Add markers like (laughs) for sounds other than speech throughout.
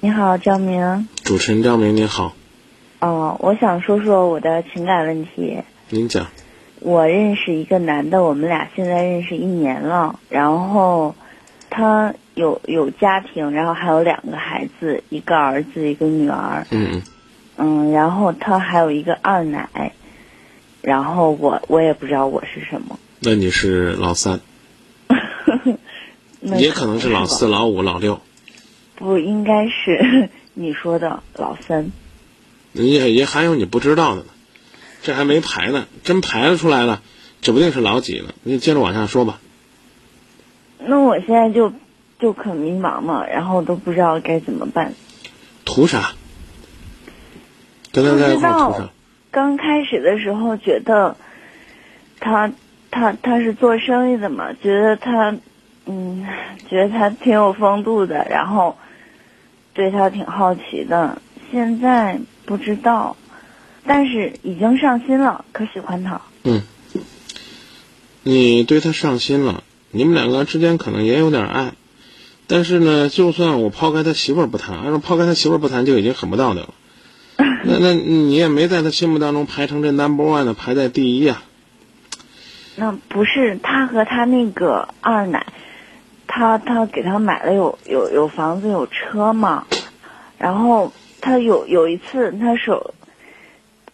你好，张明。主持人张明，你好。哦，我想说说我的情感问题。您讲。我认识一个男的，我们俩现在认识一年了。然后，他有有家庭，然后还有两个孩子，一个儿子，一个女儿。嗯嗯。然后他还有一个二奶。然后我我也不知道我是什么。那你是老三。(laughs) 也可能是老四、老五、老六。不应该是 (laughs) 你说的老三。也也还有你不知道的呢，这还没排呢，真排了出来了，指不定是老几了。你接着往下说吧。那我现在就就可迷茫嘛，然后都不知道该怎么办。图啥？跟他在一块图啥？刚开始的时候觉得他他他是做生意的嘛，觉得他嗯，觉得他挺有风度的，然后对他挺好奇的。现在。不知道，但是已经上心了，可喜欢他。嗯，你对他上心了，你们两个之间可能也有点爱，但是呢，就算我抛开他媳妇儿不谈，按照抛开他媳妇儿不谈就已经很不道德了。(laughs) 那那你也没在他心目当中排成这 number one 的，排在第一啊。那不是他和他那个二奶，他他给他买了有有有房子有车嘛，然后。他有有一次，他手，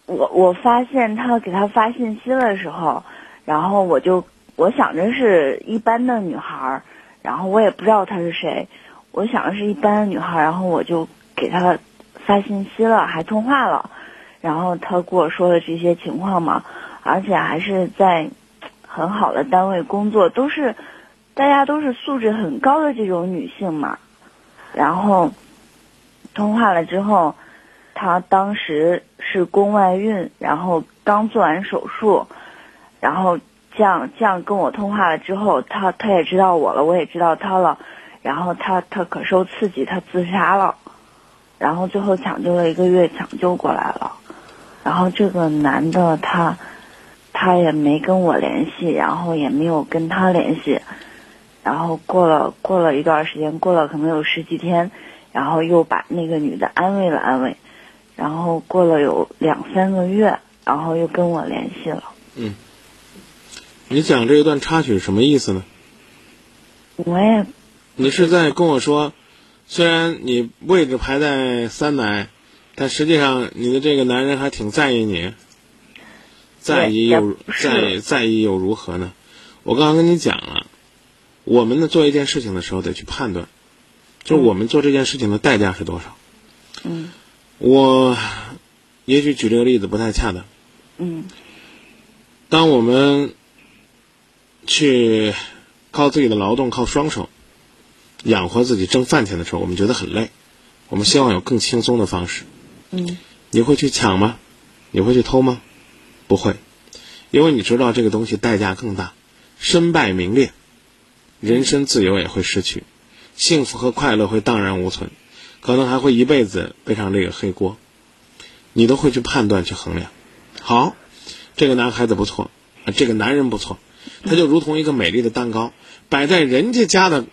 我我发现他给他发信息的时候，然后我就我想着是一般的女孩，然后我也不知道她是谁，我想着是一般的女孩，然后我就给他发信息了，还通话了，然后他跟我说了这些情况嘛，而且还是在很好的单位工作，都是大家都是素质很高的这种女性嘛，然后。通话了之后，她当时是宫外孕，然后刚做完手术，然后这样这样跟我通话了之后，她她也知道我了，我也知道她了，然后她她可受刺激，她自杀了，然后最后抢救了一个月，抢救过来了，然后这个男的他他也没跟我联系，然后也没有跟他联系，然后过了过了一段时间，过了可能有十几天。然后又把那个女的安慰了安慰，然后过了有两三个月，然后又跟我联系了。嗯，你讲这一段插曲什么意思呢？我也，你是在跟我说，虽然你位置排在三奶，但实际上你的这个男人还挺在意你，在意又在在意又如何呢？我刚刚跟你讲了，我们呢做一件事情的时候得去判断。就我们做这件事情的代价是多少？嗯，我也许举这个例子不太恰当。嗯，当我们去靠自己的劳动、靠双手养活自己、挣饭钱的时候，我们觉得很累。我们希望有更轻松的方式。嗯，你会去抢吗？你会去偷吗？不会，因为你知道这个东西代价更大，身败名裂，人身自由也会失去。幸福和快乐会荡然无存，可能还会一辈子背上这个黑锅，你都会去判断去衡量。好，这个男孩子不错，这个男人不错，他就如同一个美丽的蛋糕摆在人家家的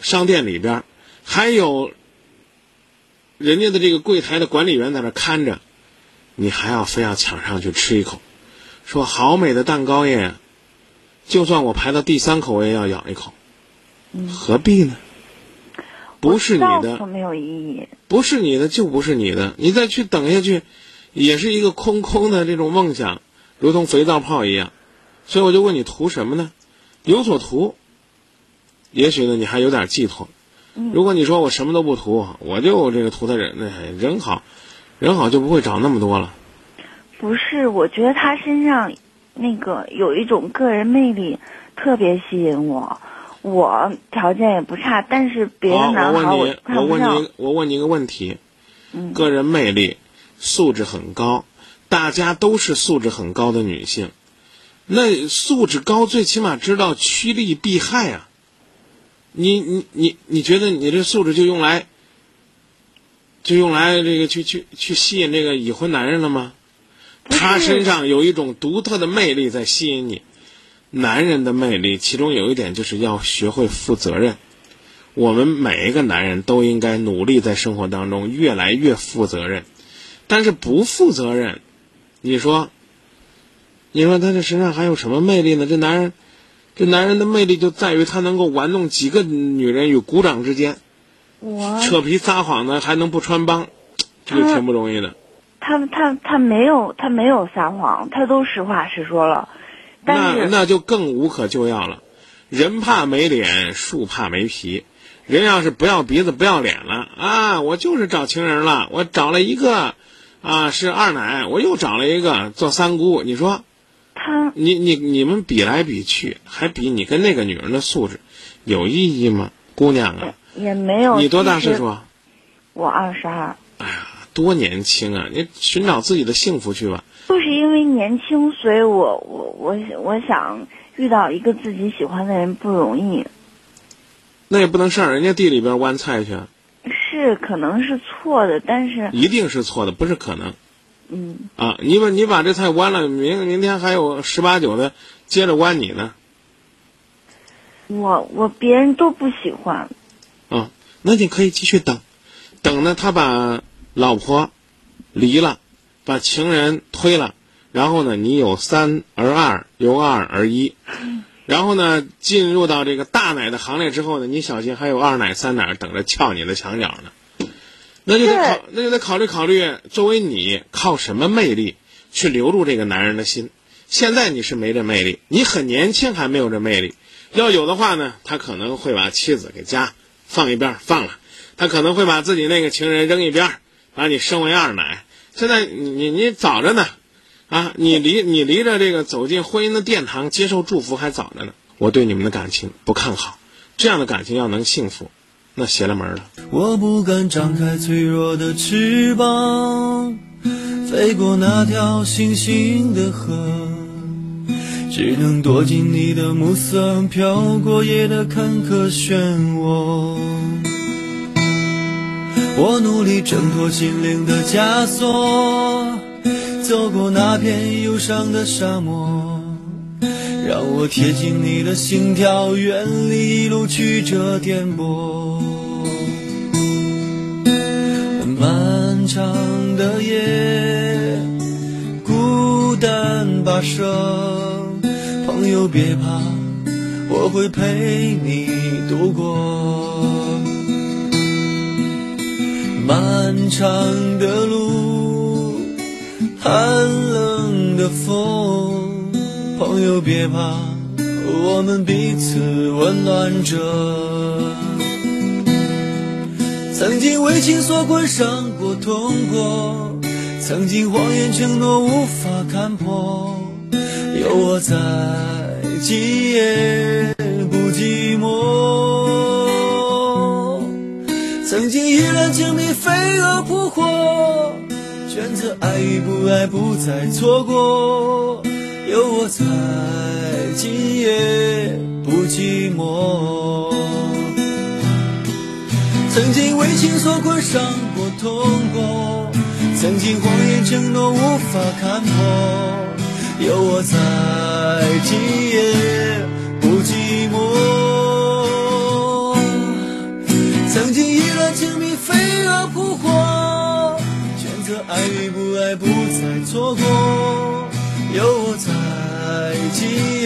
商店里边，还有人家的这个柜台的管理员在那看着，你还要非要抢上去吃一口，说好美的蛋糕耶，就算我排到第三口我也要咬一口，何必呢？不是你的，没有意义。不是你的就不是你的，你再去等下去，也是一个空空的这种梦想，如同肥皂泡一样。所以我就问你图什么呢？有所图，也许呢你还有点寄托。如果你说我什么都不图，我就这个图他人人好，人好就不会找那么多了。不是，我觉得他身上那个有一种个人魅力，特别吸引我。我条件也不差，但是别的男孩我我问你，我问你一个问题，嗯，个人魅力，素质很高，大家都是素质很高的女性，那素质高最起码知道趋利避害啊。你你你你觉得你这素质就用来，就用来这个去去去吸引这个已婚男人了吗？他身上有一种独特的魅力在吸引你。男人的魅力，其中有一点就是要学会负责任。我们每一个男人都应该努力在生活当中越来越负责任，但是不负责任，你说，你说他这身上还有什么魅力呢？这男人，这男人的魅力就在于他能够玩弄几个女人与鼓掌之间，我扯皮撒谎呢还能不穿帮，这个挺不容易的。他他他没有他没有撒谎，他都实话实说了，但那是那就更无可救药了。人怕没脸，树怕没皮。人要是不要鼻子不要脸了啊，我就是找情人了，我找了一个，啊是二奶，我又找了一个做三姑。你说，他你你你们比来比去，还比你跟那个女人的素质有意义吗？姑娘啊，也没有。你多大岁数？啊？我二十二，哎呀，多年轻啊！你寻找自己的幸福去吧。就是因为年轻，所以我我我我想遇到一个自己喜欢的人不容易，那也不能上人家地里边弯菜去。啊，是可能是错的，但是一定是错的，不是可能。嗯，啊，你把你把这菜弯了，明明天还有十八九的接着弯你呢，我我别人都不喜欢，啊，那你可以继续等，等呢他把老婆离了，把情人推了，然后呢你有三而二，由二而一，(laughs) 然后呢进入到这个大奶的行列之后呢，你小心还有二奶三奶等着撬你的墙角呢，那就得考那就得考虑考虑，作为你靠什么魅力去留住这个男人的心？现在你是没这魅力，你很年轻还没有这魅力。要有的话呢，他可能会把妻子给家放一边放了，他可能会把自己那个情人扔一边，把你升为二奶。现在你你你早着呢，啊，你离你离着这个走进婚姻的殿堂，接受祝福还早着呢。我对你们的感情不看好，这样的感情要能幸福，那邪了门了。我不敢张开脆弱的翅膀，飞过那条星星的河，只能躲进你的暮色，飘过夜的坎坷漩涡。我努力挣脱心灵的枷锁，走过那片忧伤的沙漠，让我贴近你的心跳，远离一路曲折颠簸。漫长的夜，孤单跋涉，朋友别怕，我会陪你度过。漫长的路，寒冷的风，朋友别怕，我们彼此温暖着。曾经为情所困，伤过痛过；曾经谎言承诺无法看破。有我在，今夜曾经意乱情迷，飞蛾扑火，选择爱与不爱，不再错过。有我在，今夜不寂寞。曾经为情所困，伤过痛过；曾经谎言承诺无法看破。有我在，今夜不寂寞。爱与不爱，不再错过。有我在，今。